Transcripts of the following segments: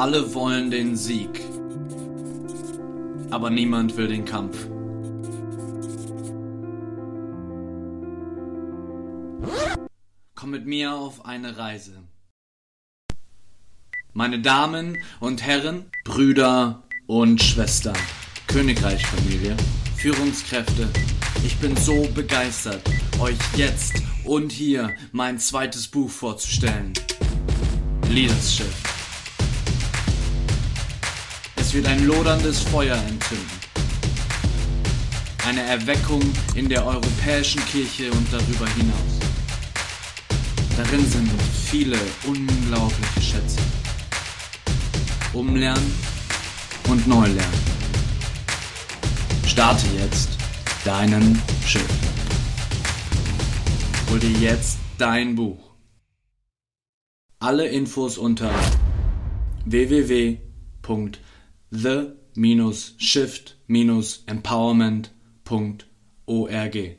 Alle wollen den Sieg, aber niemand will den Kampf. Komm mit mir auf eine Reise. Meine Damen und Herren, Brüder und Schwestern, Königreichfamilie, Führungskräfte, ich bin so begeistert, euch jetzt und hier mein zweites Buch vorzustellen. Leadership. Es wird ein loderndes Feuer entzünden. Eine Erweckung in der europäischen Kirche und darüber hinaus. Darin sind viele unglaubliche Schätze. Umlernen und neu lernen. Starte jetzt deinen Schiff. Hol dir jetzt dein Buch. Alle Infos unter www.the-shift-empowerment.org.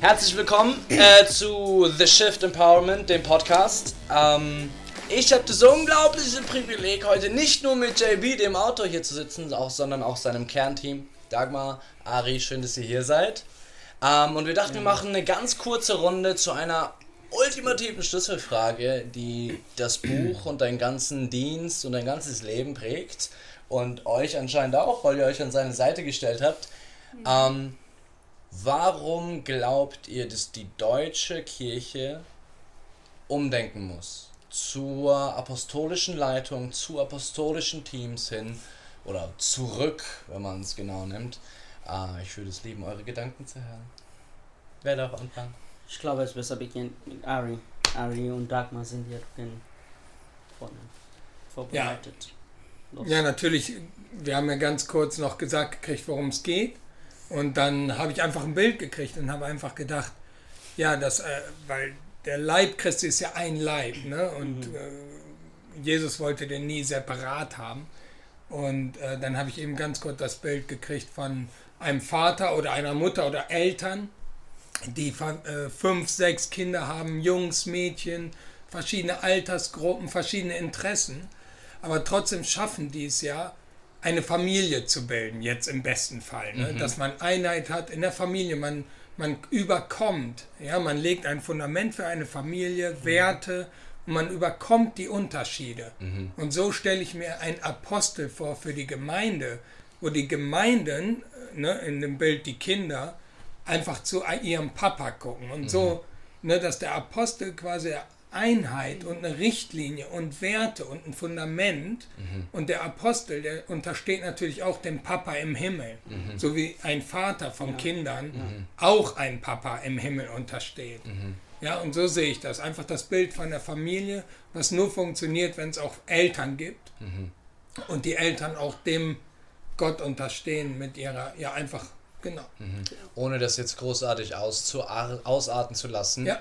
Herzlich willkommen äh, zu The Shift Empowerment, dem Podcast. Ähm, ich habe das unglaubliche Privileg, heute nicht nur mit JB, dem Autor, hier zu sitzen, auch, sondern auch seinem Kernteam. Dagmar, Ari, schön, dass ihr hier seid. Ähm, und wir dachten, wir machen eine ganz kurze Runde zu einer ultimativen Schlüsselfrage, die das Buch und deinen ganzen Dienst und dein ganzes Leben prägt. Und euch anscheinend auch, weil ihr euch an seine Seite gestellt habt. Ähm, Warum glaubt ihr, dass die deutsche Kirche umdenken muss? Zur apostolischen Leitung, zu apostolischen Teams hin oder zurück, wenn man es genau nimmt. Ah, ich würde es lieben, eure Gedanken zu hören. Wer darf anfangen? Ich glaube, es besser beginnt mit Ari. Ari und Dagmar sind hier drin vorne vorbereitet. Los. Ja, natürlich. Wir haben ja ganz kurz noch gesagt gekriegt, worum es geht. Und dann habe ich einfach ein Bild gekriegt und habe einfach gedacht, ja, das, äh, weil der Leib Christi ist ja ein Leib, ne? Und Mhm. äh, Jesus wollte den nie separat haben. Und äh, dann habe ich eben ganz kurz das Bild gekriegt von einem Vater oder einer Mutter oder Eltern, die äh, fünf, sechs Kinder haben, Jungs, Mädchen, verschiedene Altersgruppen, verschiedene Interessen. Aber trotzdem schaffen die es ja, eine Familie zu bilden, jetzt im besten Fall. Ne? Dass man Einheit hat in der Familie, man, man überkommt, ja, man legt ein Fundament für eine Familie, Werte und man überkommt die Unterschiede. Und so stelle ich mir einen Apostel vor für die Gemeinde, wo die Gemeinden, äh, ne, in dem Bild die Kinder, einfach zu ihrem Papa gucken. Und so, ne, dass der Apostel quasi Einheit und eine Richtlinie und Werte und ein Fundament und der Apostel, der untersteht natürlich auch dem Papa im Himmel, so wie ein Vater von Kindern auch ein Papa im Himmel untersteht. Ja, und so sehe ich das. Einfach das Bild von der Familie, was nur funktioniert, wenn es auch Eltern gibt und die Eltern auch dem Gott unterstehen mit ihrer, ja einfach, genau. Ohne das jetzt großartig ausarten zu lassen, Ja,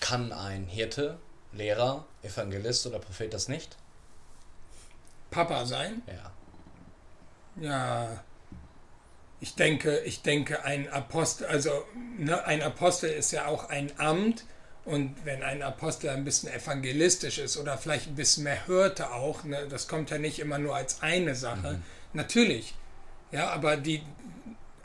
kann ein Hirte, Lehrer, Evangelist oder Prophet das nicht? Papa sein. Ja. Ja, ich denke, ich denke, ein Apostel, also ne, ein Apostel ist ja auch ein Amt. Und wenn ein Apostel ein bisschen evangelistisch ist oder vielleicht ein bisschen mehr hörte auch, ne, das kommt ja nicht immer nur als eine Sache. Natürlich, ja, aber die,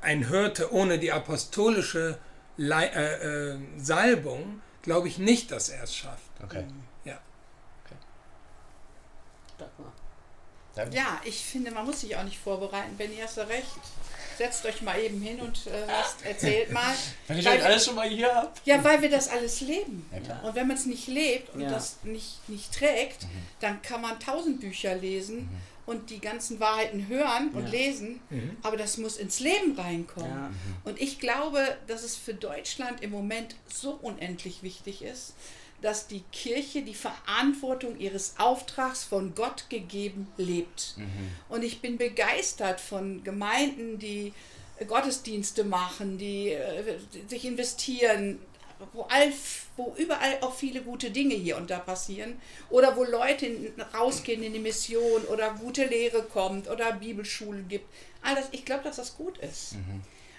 ein Hörte ohne die apostolische Lei äh, äh, Salbung, glaube ich nicht, dass er es schafft. Okay. Ja. Dagmar. Dann? Ja, ich finde, man muss sich auch nicht vorbereiten. Benny, hast du recht. Setzt euch mal eben hin und äh, lasst, erzählt mal. Wenn ich Weil- euch alles schon mal hier habe. Ja, weil wir das alles leben. Ja. Und wenn man es nicht lebt und Ja. das nicht, nicht trägt, dann kann man tausend Bücher lesen und die ganzen Wahrheiten hören und Ja. lesen, aber das muss ins Leben reinkommen. Ja. Und ich glaube, dass es für Deutschland im Moment so unendlich wichtig ist, dass die Kirche die Verantwortung ihres Auftrags von Gott gegeben lebt. Und ich bin begeistert von Gemeinden, die Gottesdienste machen, die äh, sich investieren, wo, all, wo überall auch viele gute Dinge hier und da passieren. Oder wo Leute in- rausgehen in die Mission oder gute Lehre kommt oder Bibelschulen gibt. All das, ich glaube, dass das gut ist.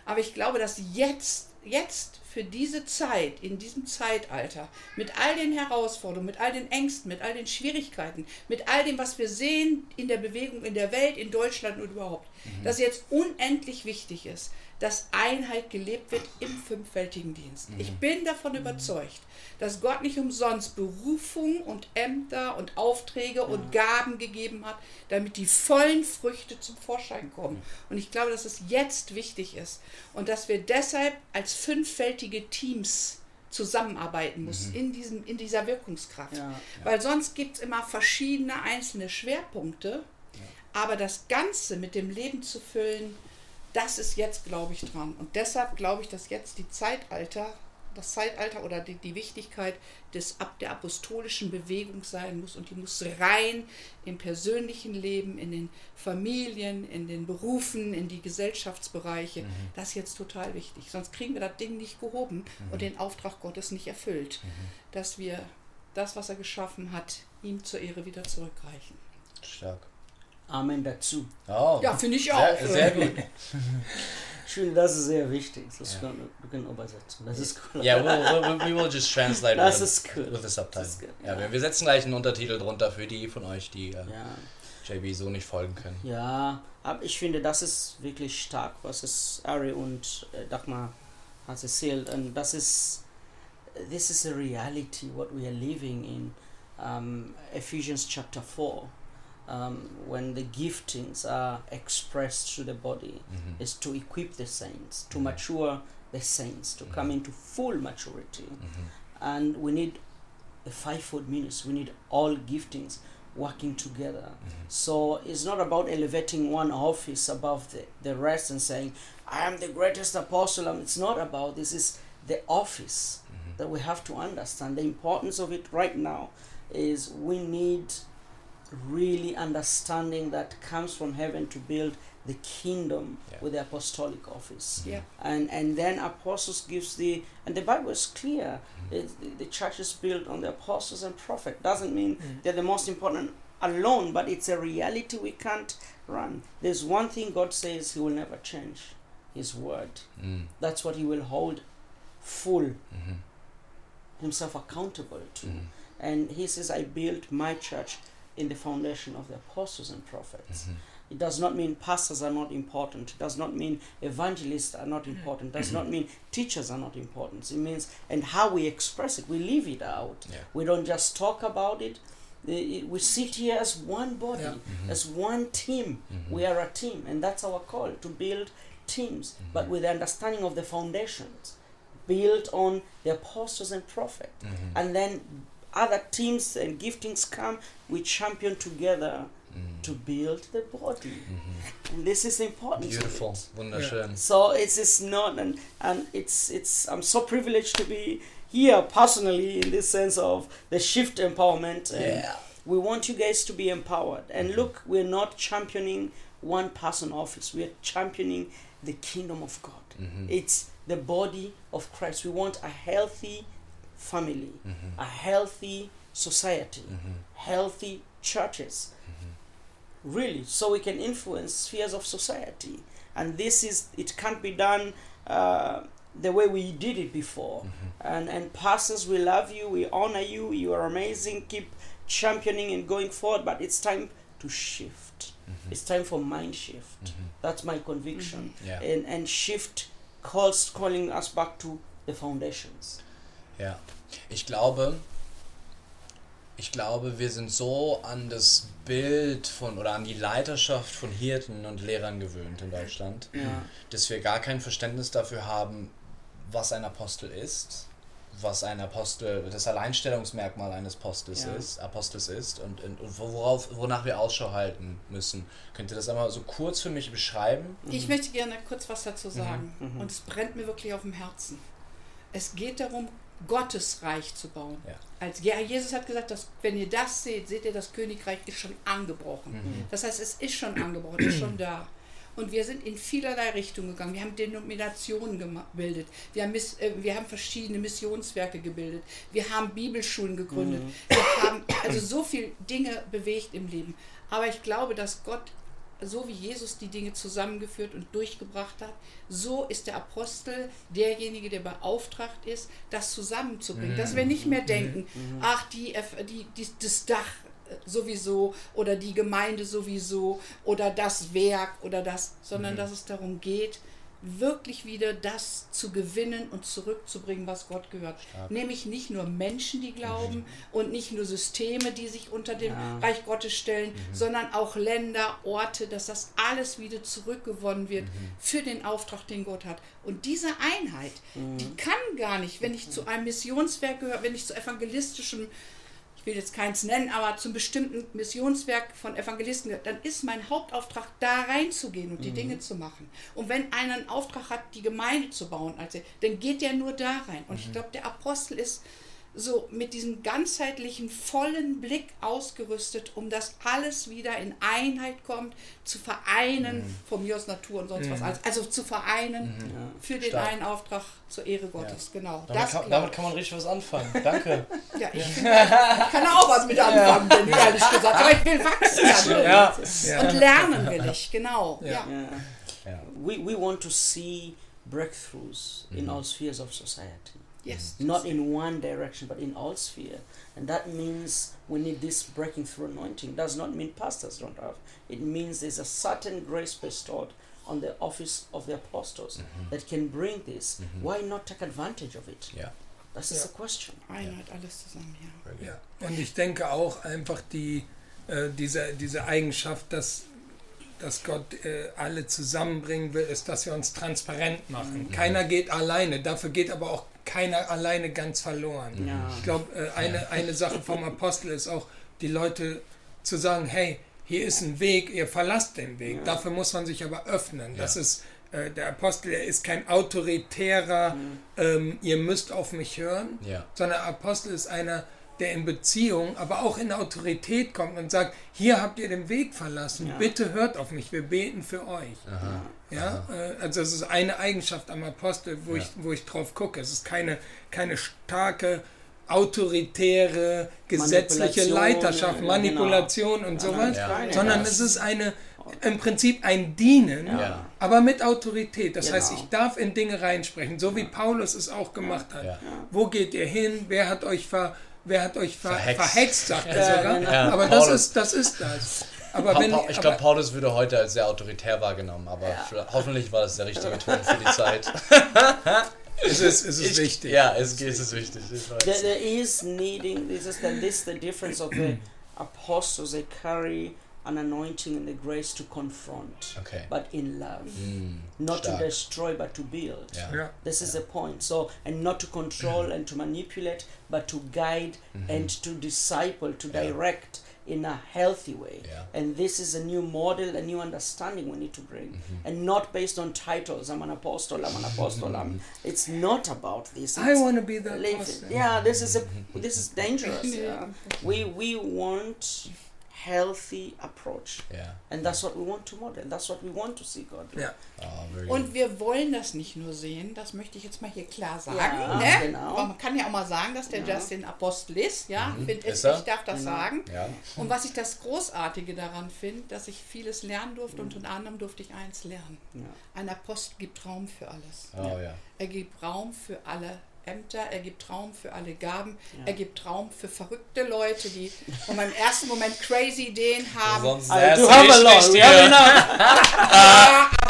Aber ich glaube, dass jetzt jetzt für diese Zeit, in diesem Zeitalter, mit all den Herausforderungen, mit all den Ängsten, mit all den Schwierigkeiten, mit all dem, was wir sehen in der Bewegung, in der Welt, in Deutschland und überhaupt, mhm. dass jetzt unendlich wichtig ist, dass Einheit gelebt wird im fünffältigen Dienst. Mhm. Ich bin davon mhm. überzeugt, dass Gott nicht umsonst Berufung und Ämter und Aufträge ja. und Gaben gegeben hat, damit die vollen Früchte zum Vorschein kommen. Mhm. Und ich glaube, dass es jetzt wichtig ist und dass wir deshalb als fünffältige Teams zusammenarbeiten muss mhm. in, diesem, in dieser Wirkungskraft. Ja, ja. Weil sonst gibt es immer verschiedene einzelne Schwerpunkte, aber das Ganze mit dem Leben zu füllen, das ist jetzt, glaube ich, dran. Und deshalb glaube ich, dass jetzt die Zeitalter, das Zeitalter oder die, die Wichtigkeit des, der apostolischen Bewegung sein muss. Und die muss rein im persönlichen Leben, in den Familien, in den Berufen, in die Gesellschaftsbereiche. Mhm. Das ist jetzt total wichtig. Sonst kriegen wir das Ding nicht gehoben mhm. und den Auftrag Gottes nicht erfüllt. Mhm. Dass wir das, was er geschaffen hat, ihm zur Ehre wieder zurückreichen. Stark. Amen dazu. Oh, ja, finde ich auch. Sehr, sehr gut. Schön, das ist sehr wichtig. Das yeah. können wir können übersetzen. Das ist cool. Yeah, we'll, we'll, we will just translate das with, ist cool. with the subtitle. Ja, ja, wir setzen gleich einen Untertitel drunter für die von euch, die äh, ja. JB so nicht folgen können. Ja, aber ich finde, das ist wirklich stark, was es Ari und äh, Dagmar hat erzählt. Und das ist, this is a reality, what we are living in. Um, Ephesians chapter 4. Um, when the giftings are expressed through the body mm-hmm. is to equip the saints, to mm-hmm. mature the saints, to mm-hmm. come into full maturity. Mm-hmm. And we need a fivefold ministry, we need all giftings working together. Mm-hmm. So it's not about elevating one office above the, the rest and saying, I am the greatest apostle. It's not about this, is the office mm-hmm. that we have to understand. The importance of it right now is we need really understanding that comes from heaven to build the kingdom yeah. with the apostolic office. Yeah. And and then apostles gives the and the Bible is clear. Mm. It, the church is built on the apostles and prophet. Doesn't mean mm. they're the most important alone, but it's a reality we can't run. There's one thing God says He will never change His word. Mm. That's what He will hold full mm-hmm. Himself accountable to. Mm. And He says, I built my church in the foundation of the apostles and prophets. Mm-hmm. It does not mean pastors are not important. It does not mean evangelists are not important. It does not mean teachers are not important. It means, and how we express it, we live it out. Yeah. We don't just talk about it. We sit here as one body, yeah. mm-hmm. as one team. Mm-hmm. We are a team, and that's our call to build teams, mm-hmm. but with the understanding of the foundations built on the apostles and prophets. Mm-hmm. And then other teams and giftings come, we champion together mm. to build the body. Mm-hmm. And this is important. Beautiful, wunderschön. Yeah. So it's, it's not, and, and it's, it's, I'm so privileged to be here personally in this sense of the shift empowerment. yeah. We want you guys to be empowered. And mm-hmm. look, we're not championing one person office, we're championing the kingdom of God. Mm-hmm. It's the body of Christ. We want a healthy family, mm-hmm. a healthy society, mm-hmm. healthy churches. Mm-hmm. Really, so we can influence spheres of society. And this is, it can't be done uh, the way we did it before. Mm-hmm. And, and pastors, we love you, we honor you, you are amazing, keep championing and going forward, but it's time to shift. Mm-hmm. It's time for mind shift. Mm-hmm. That's my conviction. Yeah. And, and shift calls calling us back to the foundations. Ja. Ich glaube, ich glaube, wir sind so an das Bild von oder an die Leiterschaft von Hirten und Lehrern gewöhnt in Deutschland, ja. dass wir gar kein Verständnis dafür haben, was ein Apostel ist, was ein Apostel, das Alleinstellungsmerkmal eines Apostels ja. ist, Apostels ist und, und, und, worauf, wonach wir Ausschau halten müssen. Könnt ihr das einmal so kurz für mich beschreiben? Ich mhm. möchte gerne kurz was dazu sagen. Mhm. Mhm. Und es brennt mir wirklich auf dem Herzen. Es geht darum, Gottes Reich zu bauen. Ja. Als ja, Jesus hat gesagt, dass wenn ihr das seht, seht ihr, das Königreich ist schon angebrochen. Mhm. Das heißt, es ist schon angebrochen, ist schon da. Und wir sind in vielerlei Richtungen gegangen. Wir haben Denominationen gebildet. Wir haben, äh, wir haben verschiedene Missionswerke gebildet. Wir haben Bibelschulen gegründet. Mhm. Wir haben also so viele Dinge bewegt im Leben. Aber ich glaube, dass Gott so wie Jesus die Dinge zusammengeführt und durchgebracht hat, so ist der Apostel derjenige, der beauftragt ist, das zusammenzubringen. Dass wir nicht mehr denken, ach, die, die, die, das Dach äh, sowieso oder die Gemeinde sowieso oder das Werk oder das, sondern dass es darum geht, wirklich wieder das zu gewinnen und zurückzubringen, was Gott gehört. Nämlich nicht nur Menschen, die glauben und nicht nur Systeme, die sich unter dem Ja. Reich Gottes stellen, sondern auch Länder, Orte, dass das alles wieder zurückgewonnen wird für den Auftrag, den Gott hat. Und diese Einheit, die kann gar nicht, wenn ich zu einem Missionswerk gehöre, wenn ich zu evangelistischem ich will jetzt keins nennen, aber zum bestimmten Missionswerk von Evangelisten, gehört, dann ist mein Hauptauftrag, da reinzugehen und die Dinge zu machen. Und wenn einer einen Auftrag hat, die Gemeinde zu bauen, also, dann geht der nur da rein. Und ich glaube, der Apostel ist so mit diesem ganzheitlichen, vollen Blick ausgerüstet, um das alles wieder in Einheit kommt, zu vereinen, von mir aus Natur und sonst was, also, also zu vereinen für den Stark. einen Auftrag zur Ehre Gottes, genau. Damit, das kann, damit kann man richtig was anfangen. Danke. ja, ich, ich kann auch was mit anfangen, denn ehrlich gesagt. Aber ich will wachsen. Ja. Ja. Und lernen will ich, genau. Ja. Ja. We, we want to see breakthroughs in all spheres of society. Yes. Not in one direction, but in all sphere. And that means we need this breaking through anointing. Does not mean pastors don't have. It means there's a certain grace bestowed on the office of the apostles that can bring this. Why not take advantage of it? Ja. That is Yeah. the question. Einheit, alles zusammen, ja. Ja, und ich denke auch einfach die, äh, diese, diese Eigenschaft, dass, dass Gott äh, alle zusammenbringen will, ist, dass wir uns transparent machen. Keiner geht alleine, dafür geht aber auch keiner alleine ganz verloren. Ja. Ich glaube, äh, eine, eine Sache vom Apostel ist auch, die Leute zu sagen, hey, hier ist ein Weg, ihr verlasst den Weg. Dafür muss man sich aber öffnen. Das ist äh, der Apostel, er ist kein autoritärer, ähm, ihr müsst auf mich hören, Ja. sondern der Apostel ist einer, der in Beziehung, aber auch in Autorität kommt und sagt, hier habt ihr den Weg verlassen, Ja. bitte hört auf mich, wir beten für euch. Aha. Ja, äh, also das ist eine Eigenschaft am Apostel, wo, Ja. ich, wo ich drauf gucke. Es ist keine, keine starke, autoritäre, gesetzliche Manipulation, Leiterschaft, ja, genau. Manipulation und sowas, Ja. sondern es ist eine, im Prinzip ein Dienen, Ja. aber mit Autorität. Das heißt, Genau. ich darf in Dinge reinsprechen, so wie Paulus es auch gemacht hat. Ja. Wo geht ihr hin? Wer hat euch ver, wer hat euch ver, Verhext. verhext. sagt er Ja, sogar. genau. Ja, aber das ist, das ist das. Aber wenn, ich glaube, Paulus würde heute als sehr autoritär wahrgenommen, aber vielleicht- hoffentlich war das der richtige Ton für die Zeit. es ist, es ist Ich- wichtig. Ja, es, es ist wichtig. There, there is needing, this is the, this the difference of the apostles. They carry an anointing and the grace to confront, Okay. but in love. Mm, Not to destroy, but to build. Ja. Ja. This is the point. So, and not to control and to manipulate, but to guide and to disciple, to. Ja. direct in a healthy way. Ja. And this is a new model, a new understanding we need to bring. Mhm. And not based on titles. I'm an apostle, I'm an apostle. I'm, it's not about this. I want to be the live- apostle. Yeah, this is a this is dangerous. Yeah. We we want healthy approach. Ja. And that's what we want to model. That's what we want to see God do. Ja. Oh, very Und wir wollen das nicht nur sehen, das möchte ich jetzt mal hier klar sagen. Ja, ne? genau. Aber man kann ja auch mal sagen, dass der Ja. Justin Apostel ist. Ja, Mhm. Find, Ist ich, ich darf das Genau. sagen. Ja. Und was ich das Großartige daran finde, dass ich vieles lernen durfte und unter anderem durfte ich eins lernen. Ja. Ein Apostel gibt Raum für alles. Oh ja. Er gibt Raum für alle Ämter, er gibt Raum für alle Gaben, er gibt Raum für verrückte Leute, die und im ersten Moment crazy Ideen haben. Sonst I wär's do have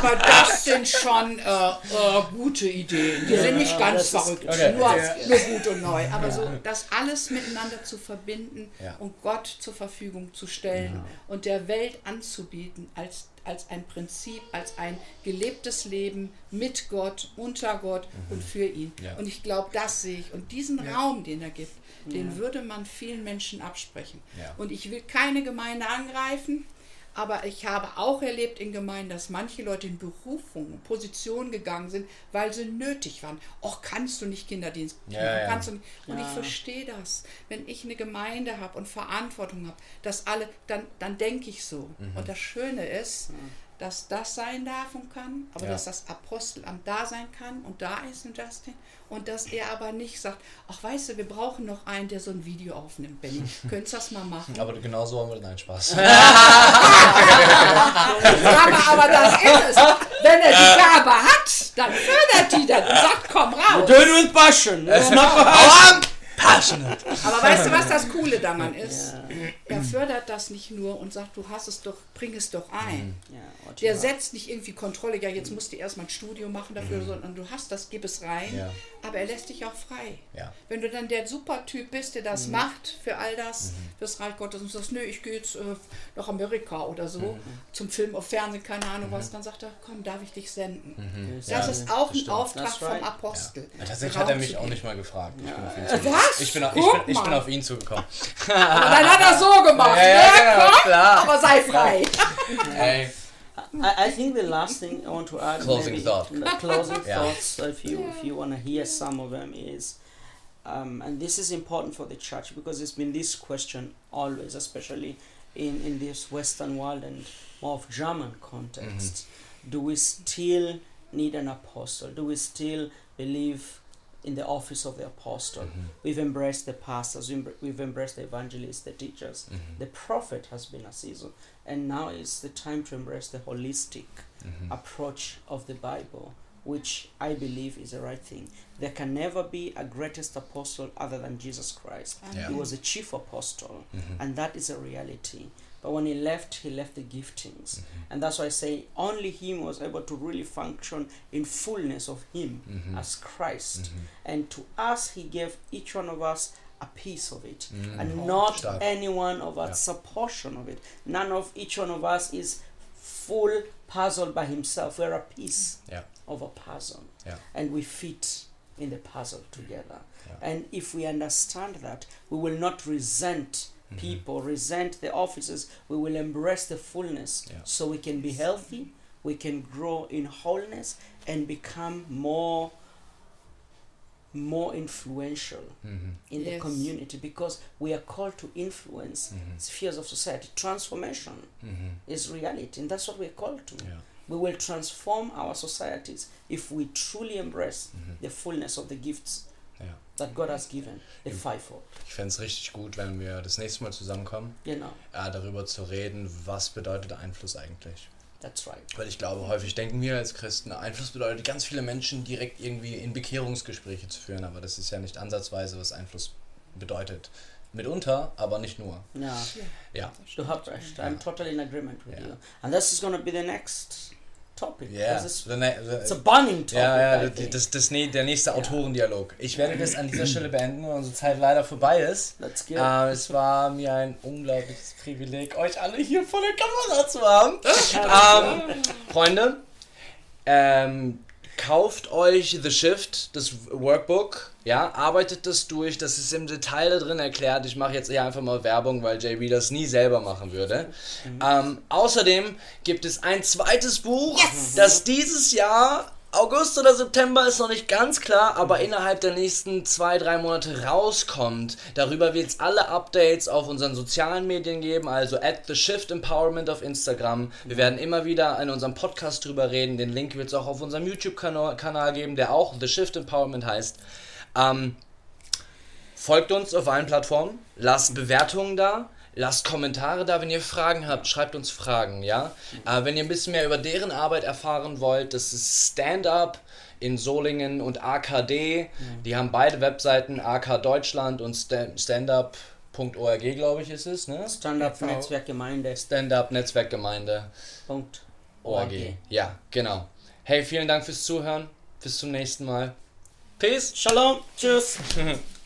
Ja, aber das sind schon äh, äh, gute Ideen. Die sind nicht Ja, ganz das ist- verrückt, Okay. nur, Ja. nur gut und neu. Aber so das alles miteinander zu verbinden Ja. und Gott zur Verfügung zu stellen und der Welt anzubieten als, als ein Prinzip, als ein gelebtes Leben mit Gott, unter Gott und für ihn. Ja. Und ich glaube, das sehe ich. Und diesen Raum, den er gibt, den würde man vielen Menschen absprechen. Ja. Und ich will keine Gemeinde angreifen. Aber ich habe auch erlebt in Gemeinden, dass manche Leute in Berufungen, Positionen gegangen sind, weil sie nötig waren. Och, kannst du nicht Kinderdienst Ja, machen? ja. Nicht. Und ich Ja. verstehe das. Wenn ich eine Gemeinde habe und Verantwortung habe, dass alle, dann, dann denke ich so. Mhm. Und das Schöne ist, dass das sein darf und kann, aber Ja. dass das Apostelamt da sein kann und da ist ein Justin und dass er aber nicht sagt, ach weißt du, wir brauchen noch einen, der so ein Video aufnimmt, Benny. Könntest du das mal machen? Aber genau so haben wir den Spaß. Aber, aber das ist es. Wenn er die Gabe hat, dann fördert die das und sagt, komm raus. Do it with passion. Passionate. Aber weißt du, was das Coole daran ist? Er fördert das nicht nur und sagt, du hast es doch, bring es doch ein. Yeah, what Der setzt nicht irgendwie Kontrolle, ja, jetzt musst du erstmal ein Studio machen dafür, sondern du hast das, gib es rein. Ja. Aber er lässt dich auch frei. Ja. Wenn du dann der Supertyp bist, der Mhm. das macht für all das, fürs Reich Gottes und sagst, nö, ich gehe jetzt äh, nach Amerika oder so, Mhm. zum Film auf Fernsehen, keine Ahnung was, dann sagt er, komm, darf ich dich senden. Mhm. Das Ja, ist auch ein stimmt. Auftrag That's vom right. Apostel. Ja, tatsächlich hat er mich auch nicht mal gefragt. Was? Zugekommen. Ich bin, auf- ich, bin, ich bin auf ihn zugekommen. Aber dann hat er so gemacht, Ja, ja, ne? genau, Komm, klar. aber sei frei. Ey, I, I think the last thing I want to add, Closing maybe, thought. closing Yeah. thoughts, if you if you want to hear some of them, is, um, and this is important for the church because it's been this question always, especially in in this Western world and more of German context. Do we still need an apostle? Do we still believe in the office of the apostle? Mm-hmm. We've embraced the pastors, we've embraced the evangelists, the teachers. Mm-hmm. The prophet has been a season, and now is the time to embrace the holistic mm-hmm. approach of the Bible, which I believe is the right thing. There can never be a greatest apostle other than Jesus Christ. Yeah. He was a chief apostle, and that is a reality. But when he left, he left the giftings. Mm-hmm. And that's why I say only him was able to really function in fullness of him mm-hmm. as Christ. Mm-hmm. And to us, he gave each one of us a piece of it, mm. and not Stark. any one of us a portion of it. None of each one of us is full puzzle by himself. We're a piece Ja. of a puzzle, Ja. and we fit in the puzzle together. Ja. And if we understand that, we will not resent. People, resent the offices. We will embrace the fullness, Yeah. so we can be healthy, we can grow in wholeness, and become more more influential Mhm. in the community because we are called to influence Mhm. spheres of society. Transformation Mhm. is reality, and that's what we're called to. Ja. We will transform our societies if we truly embrace Mhm. the fullness of the gifts Ja. that God has given, Im- fivefold. Ich fände es richtig gut, wenn wir das nächste Mal zusammenkommen, Genau, äh, darüber zu reden, was bedeutet Einfluss eigentlich. that's right. Weil ich glaube, häufig denken wir als Christen, Einfluss bedeutet, ganz viele Menschen direkt irgendwie in Bekehrungsgespräche zu führen, aber das ist ja nicht ansatzweise, was Einfluss bedeutet. Mitunter, aber nicht nur. Yeah, Ja. you have recht. I'm totally in agreement with Yeah. you. And this is going to be the next topic. Ja, because It's, the ne- the- it's a burning topic. ja, ja, das, das, der nächste Autorendialog. Ich werde das an dieser Stelle beenden, weil unsere Zeit leider vorbei ist. That's good. Äh, es war mir ein unglaubliches Privileg, euch alle hier vor der Kamera zu haben. ähm, Freunde, ähm, kauft euch The Shift, das Workbook, ja, arbeitet das durch, das ist im Detail da drin erklärt. Ich mache jetzt hier einfach mal Werbung, weil JB das nie selber machen würde. Ähm, außerdem gibt es ein zweites Buch, das dieses Jahr August oder September ist noch nicht ganz klar, aber innerhalb der nächsten zwei, drei Monate rauskommt. Darüber wird es alle Updates auf unseren sozialen Medien geben, also at the Shift Empowerment auf Instagram. Wir werden immer wieder in unserem Podcast drüber reden. Den Link wird es auch auf unserem YouTube-Kanal Kanal geben, der auch The Shift Empowerment heißt. Ähm, folgt uns auf allen Plattformen, lasst Bewertungen da. Lasst Kommentare da, wenn ihr Fragen habt, schreibt uns Fragen, ja. Äh, wenn ihr ein bisschen mehr über deren Arbeit erfahren wollt, das ist Stand-Up in Solingen und AKD. Die haben beide Webseiten, AK Deutschland und Sta- standup.org, glaube ich, ist es, ne? Stand-up TV. Netzwerkgemeinde. Stand-up Netzwerkgemeinde Punkt. ORG. Ja, genau. Hey, vielen Dank fürs Zuhören. Bis zum nächsten Mal. Peace. Shalom. Tschüss.